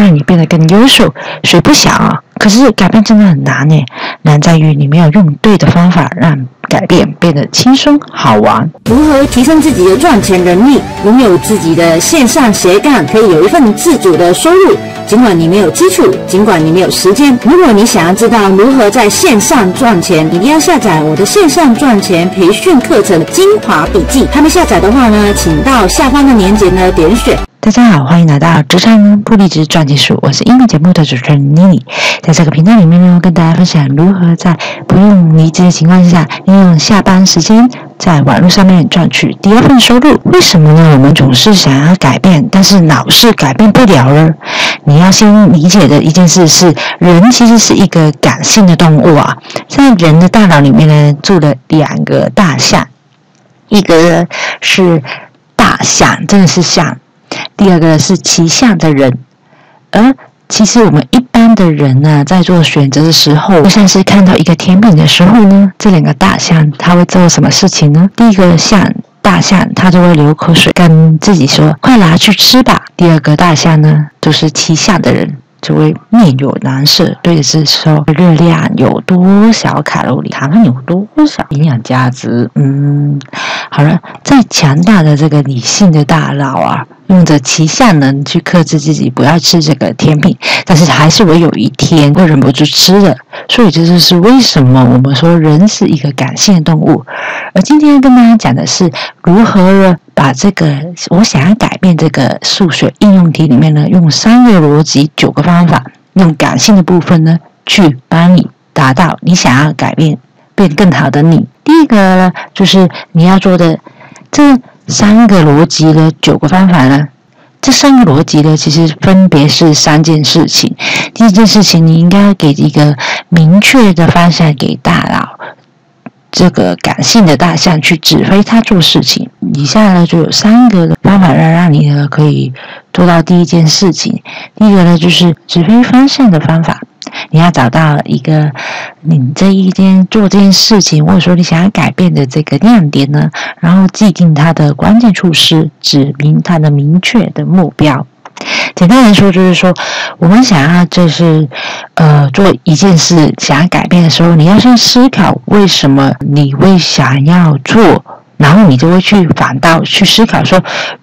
让你变得更优秀。谁不想啊？可是改变真的很难呢，难在于你没有用对的方法，让改变变得轻松好玩。如何提升自己的赚钱能力，拥有自己的线上斜杠，可以有一份自主的收入？尽管你没有基础，尽管你没有时间，如果你想要知道如何在线上赚钱，一定要下载我的线上赚钱培训课程精华笔记。还没下载的话呢，请到下方的链接呢点选。大家好，欢迎来到职场不离职赚钱术，我是音乐节目的主持人妮妮。在这个频道里面呢，跟大家分享如何在不用离职的情况下，利用下班时间在网络上面赚取第二份收入。为什么呢？我们总是想要改变，但是老是改变不了呢？你要先理解的一件事是，人其实是一个感性的动物啊。在人的大脑里面呢，住了两个大象，一个是大象，真的是象。第二个是骑象的人，而其实我们一般的人呢，在做选择的时候，就像是看到一个甜品的时候呢，这两个大象他会做什么事情呢？第一个象大象，他就会流口水，跟自己说：“快拿去吃吧。”第二个大象呢，就是骑象的人。就会面有难色，对着是说热量有多少卡路里，糖有多少营养价值。嗯，好了，再强大的这个理性的大脑啊，用着其下能去克制自己不要吃这个甜品，但是还是会有一天会忍不住吃的。所以这就是为什么我们说人是一个感性的动物。而今天跟大家讲的是如何把这个我想要改变这个数学应用题里面呢，用三个逻辑、九个方法，用感性的部分呢，去帮你达到你想要改变、变更好的你。这个呢，就是你要做的这三个逻辑的九个方法呢，这三个逻辑呢，其实分别是三件事情。第一件事情，你应该给一个明确的方向给大脑。这个感性的大象去指挥它做事情。以下呢就有三个的方法让让你呢可以做到第一件事情。第一个呢就是指挥方向的方法，你要找到一个你这一件做这件事情，或者说你想要改变的这个亮点呢，然后既定它的关键处施，指明它的明确的目标。简单来说，就是说，我们想要就是呃做一件事，想要改变的时候，你要先思考为什么你会想要做，然后你就会去反倒去思考说，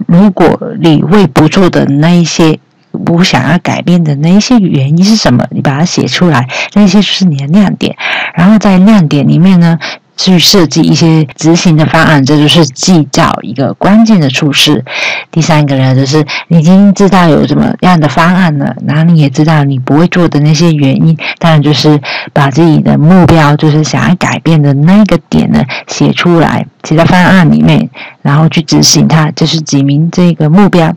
如果你会不做的那一些不想要改变的那一些原因是什么，你把它写出来，那些就是你的亮点，然后在亮点里面呢。去设计一些执行的方案，这就是制造一个关键的处事。第三个呢，就是你已经知道有什么样的方案了，然后你也知道你不会做的那些原因，当然就是把自己的目标，就是想要改变的那个点呢写出来，写在方案里面，然后去执行它，就是指明这个目标。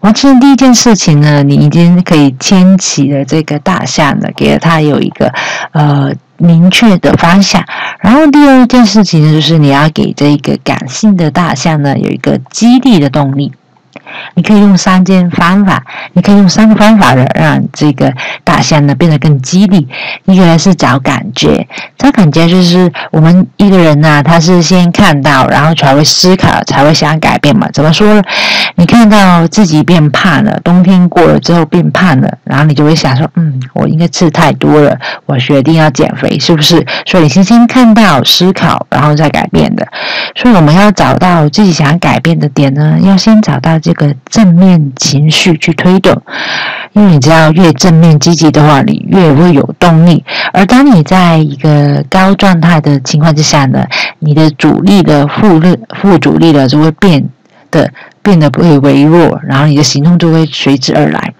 完成第一件事情呢，你已经可以牵起了这个大象了，给了它有一个呃。明确的方向，然后第二件事情，就是你要给这一个感性的大象呢有一个激励的动力。你可以用三件方法，你可以用三个方法的让这个大象呢变得更激励。一个呢是找感觉，找感觉就是我们一个人呢，他是先看到，然后才会思考，才会想改变嘛。怎么说呢？你看到自己变胖了，冬天过了之后变胖了，然后你就会想说，嗯，我应该吃太多了，我决定要减肥，是不是？所以你先先看到、思考，然后再改变的。所以我们要找到自己想改变的点呢，要先找到这个。正面情绪去推动，因为你知道，越正面积极的话，你越会有动力。而当你在一个高状态的情况之下呢，你的主力的负力、负主力的就会变得变得不会微弱，然后你的行动就会随之而来。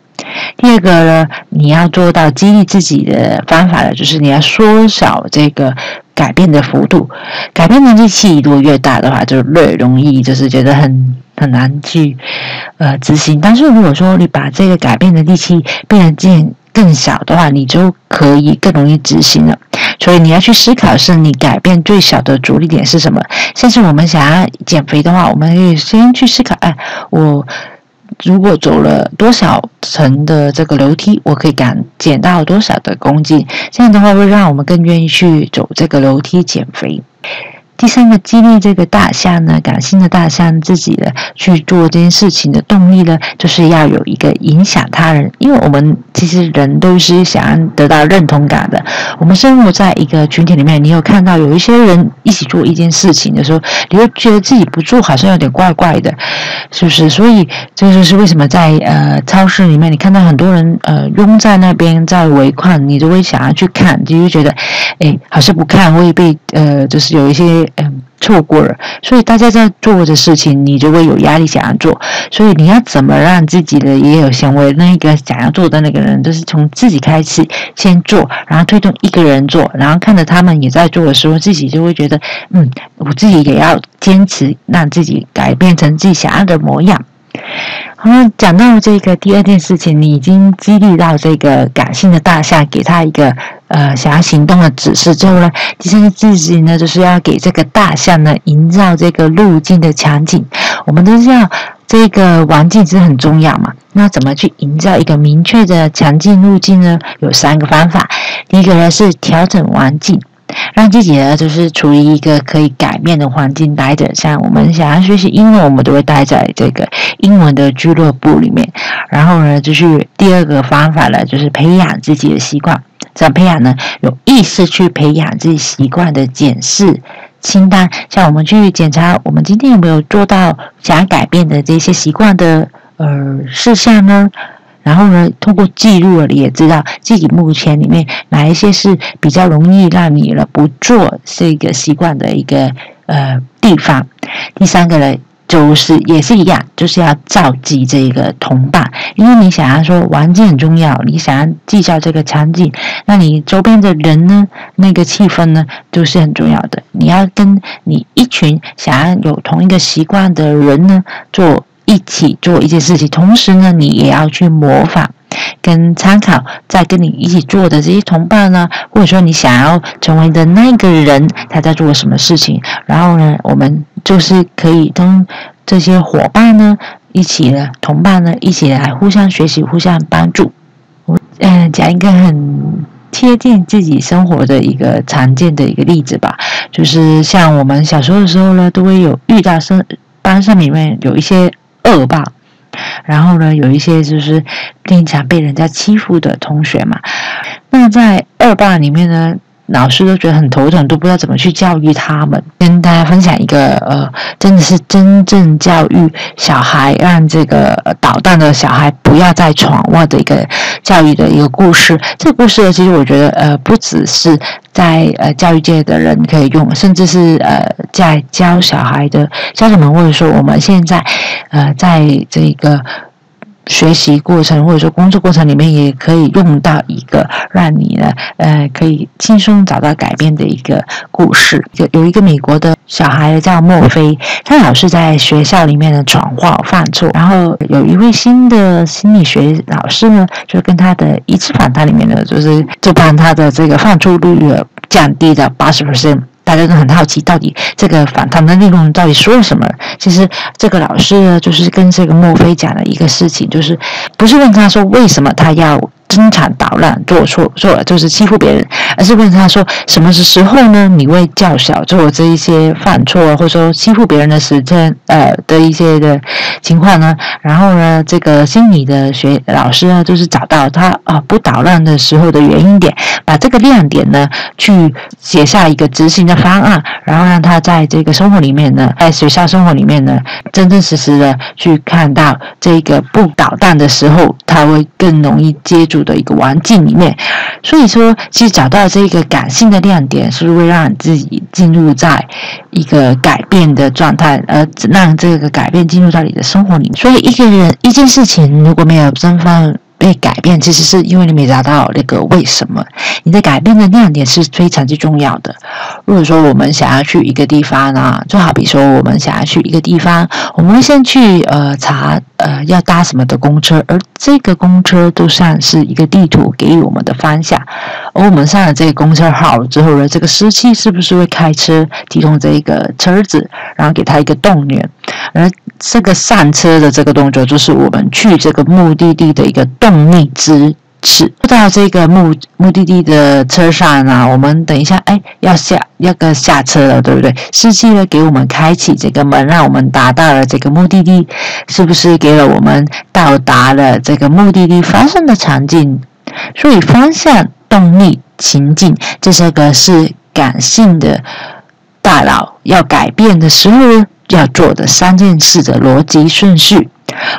第二个呢，你要做到激励自己的方法呢，就是你要缩小这个改变的幅度。改变的力气如果越大的话，就越容易就是觉得很。很难去呃执行，但是如果说你把这个改变的力气变得更更小的话，你就可以更容易执行了。所以你要去思考，是你改变最小的阻力点是什么？像是我们想要减肥的话，我们可以先去思考：哎，我如果走了多少层的这个楼梯，我可以减减到多少的公斤？这样的话会让我们更愿意去走这个楼梯减肥。第三个激励这个大象呢，感性的大象自己的去做这件事情的动力呢，就是要有一个影响他人。因为我们其实人都是想要得到认同感的。我们生活在一个群体里面，你有看到有一些人一起做一件事情的时候，你会觉得自己不做好像有点怪怪的，是不是？所以这就是为什么在呃超市里面，你看到很多人呃拥在那边在围观，你就会想要去看，就会觉得，哎，好像不看会被呃，就是有一些。嗯，错过了，所以大家在做的事情，你就会有压力想要做。所以你要怎么让自己的也有行为？那一个想要做的那个人，都是从自己开始先做，然后推动一个人做，然后看着他们也在做的时候，自己就会觉得，嗯，我自己也要坚持，让自己改变成自己想要的模样。好了，讲到这个第二件事情，你已经激励到这个感性的大象，给他一个。呃，想要行动的指示之后呢，第三个事情呢，就是要给这个大象呢营造这个路径的场景。我们都知道这个环境是很重要嘛，那怎么去营造一个明确的强劲路径呢？有三个方法。第一个呢是调整环境，让自己呢就是处于一个可以改变的环境待着。像我们想要学习英文，我们都会待在这个英文的俱乐部里面。然后呢，就是第二个方法呢，就是培养自己的习惯。怎么培养呢，有意识去培养自己习惯的检视清单，像我们去检查我们今天有没有做到想要改变的这些习惯的呃事项呢？然后呢，通过记录了，你也知道自己目前里面哪一些是比较容易让你了不做这个习惯的一个呃地方。第三个呢。就是也是一样，就是要召集这个同伴，因为你想要说环境很重要，你想要计较这个场景，那你周边的人呢，那个气氛呢，都是很重要的。你要跟你一群想要有同一个习惯的人呢，做一起做一件事情，同时呢，你也要去模仿。跟参考，在跟你一起做的这些同伴呢，或者说你想要成为的那个人，他在做什么事情，然后呢，我们就是可以跟这些伙伴呢，一起呢同伴呢，一起来互相学习、互相帮助。我嗯，讲一个很贴近自己生活的一个常见的一个例子吧，就是像我们小时候的时候呢，都会有遇到生班上里面有一些恶霸。然后呢，有一些就是经常被人家欺负的同学嘛，那在恶霸里面呢。老师都觉得很头疼，都不知道怎么去教育他们。跟大家分享一个呃，真的是真正教育小孩，让这个捣蛋的小孩不要再闯祸的一个教育的一个故事。这个故事呢，其实我觉得呃，不只是在呃教育界的人可以用，甚至是呃在教小孩的家长们，或者说我们现在呃在这个。学习过程或者说工作过程里面，也可以用到一个让你呢，呃，可以轻松找到改变的一个故事。就有一个美国的小孩叫墨菲，他老是在学校里面的闯祸犯错，然后有一位新的心理学老师呢，就跟他的一次访谈里面呢，就是就帮他的这个犯错率降低到八十 percent。大家都很好奇，到底这个访谈的内容到底说了什么？其实这个老师呢，就是跟这个墨菲讲了一个事情，就是不是问他说为什么他要。经常捣乱，做错错了就是欺负别人，而是问他说什么是时候呢？你会较小做这一些犯错或者说欺负别人的时间，呃的一些的情况呢？然后呢，这个心理的学老师呢，就是找到他啊不捣乱的时候的原因点，把这个亮点呢去写下一个执行的方案，然后让他在这个生活里面呢，在学校生活里面呢，真真实实的去看到这个不捣蛋的时候，他会更容易接触。的一个环境里面，所以说，其实找到这个感性的亮点，是会让自己进入在一个改变的状态，而让这个改变进入到你的生活里面。所以，一个人一件事情如果没有真方被改变，其实是因为你没找到那个为什么。你的改变的亮点是非常之重要的。如果说我们想要去一个地方呢，就好比说我们想要去一个地方，我们会先去呃查呃要搭什么的公车，而这个公车都算是一个地图给予我们的方向。而我们上了这个公车号之后呢，这个司机是不是会开车提供这个车子，然后给他一个动力？而这个上车的这个动作，就是我们去这个目的地的一个动力之。次。到这个目目的地的车上呢，我们等一下，哎，要下要个下车了，对不对？司机呢给我们开启这个门，让我们达到了这个目的地，是不是给了我们到达了这个目的地发生的场景？所以方向、动力、情境，这些个是感性的大脑要改变的时候要做的三件事的逻辑顺序。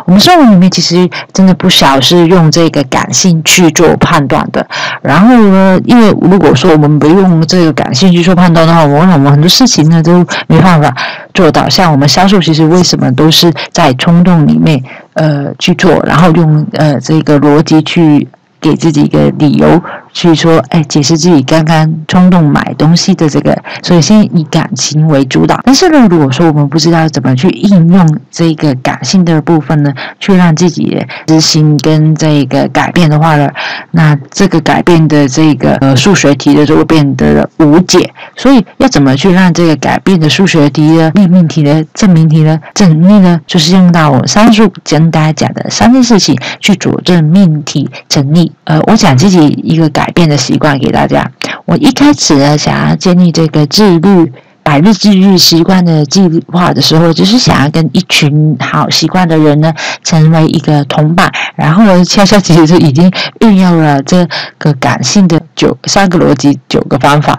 我们生活里面其实真的不少是用这个感性去做判断的。然后呢，因为如果说我们不用这个感性去做判断的话，我们很多事情呢都没办法做到。像我们销售，其实为什么都是在冲动里面呃去做，然后用呃这个逻辑去给自己一个理由。去说，哎，解释自己刚刚冲动买东西的这个，所以先以感情为主导。但是呢，如果说我们不知道怎么去应用这个感性的部分呢，去让自己的执行跟这个改变的话呢，那这个改变的这个呃数学题呢就会变得无解。所以要怎么去让这个改变的数学题的命命题呢、证明题呢、证明呢，就是用到我上述跟大家讲的三件事情去佐证命题成立。呃，我讲自己一个改。改变的习惯给大家。我一开始呢，想要建立这个自律百日自律习惯的计划的时候，就是想要跟一群好习惯的人呢，成为一个同伴。然后呢，悄悄其实就已经运用了这个感性的九三个逻辑九个方法。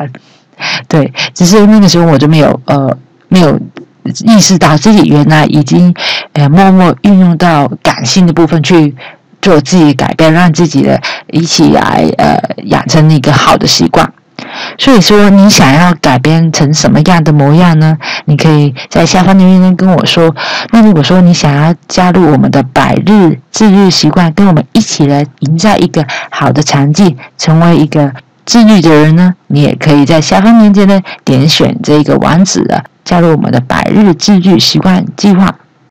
对，只是那个时候我就没有呃没有意识到自己原来已经呃默默运用到感性的部分去。做自己改变，让自己的一起来呃养成一个好的习惯。所以说，你想要改变成什么样的模样呢？你可以在下方留言跟我说。那如果说你想要加入我们的百日自律习惯，跟我们一起来营造一个好的场景，成为一个自律的人呢？你也可以在下方链接呢点选这个网址的加入我们的百日自律习惯计划。